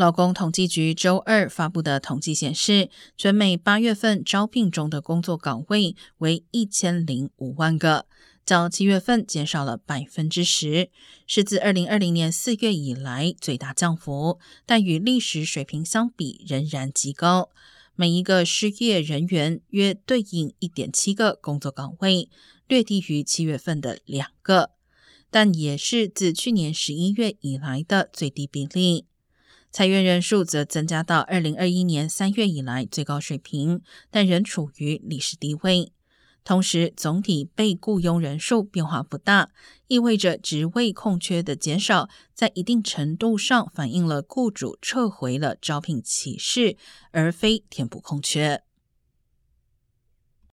劳工统计局周二发布的统计显示，全美八月份招聘中的工作岗位为一千零五万个，较七月份减少了百分之十，是自二零二零年四月以来最大降幅，但与历史水平相比仍然极高。每一个失业人员约对应一点七个工作岗位，略低于七月份的两个，但也是自去年十一月以来的最低比例。裁员人数则增加到二零二一年三月以来最高水平，但仍处于历史低位。同时，总体被雇佣人数变化不大，意味着职位空缺的减少，在一定程度上反映了雇主撤回了招聘启事，而非填补空缺。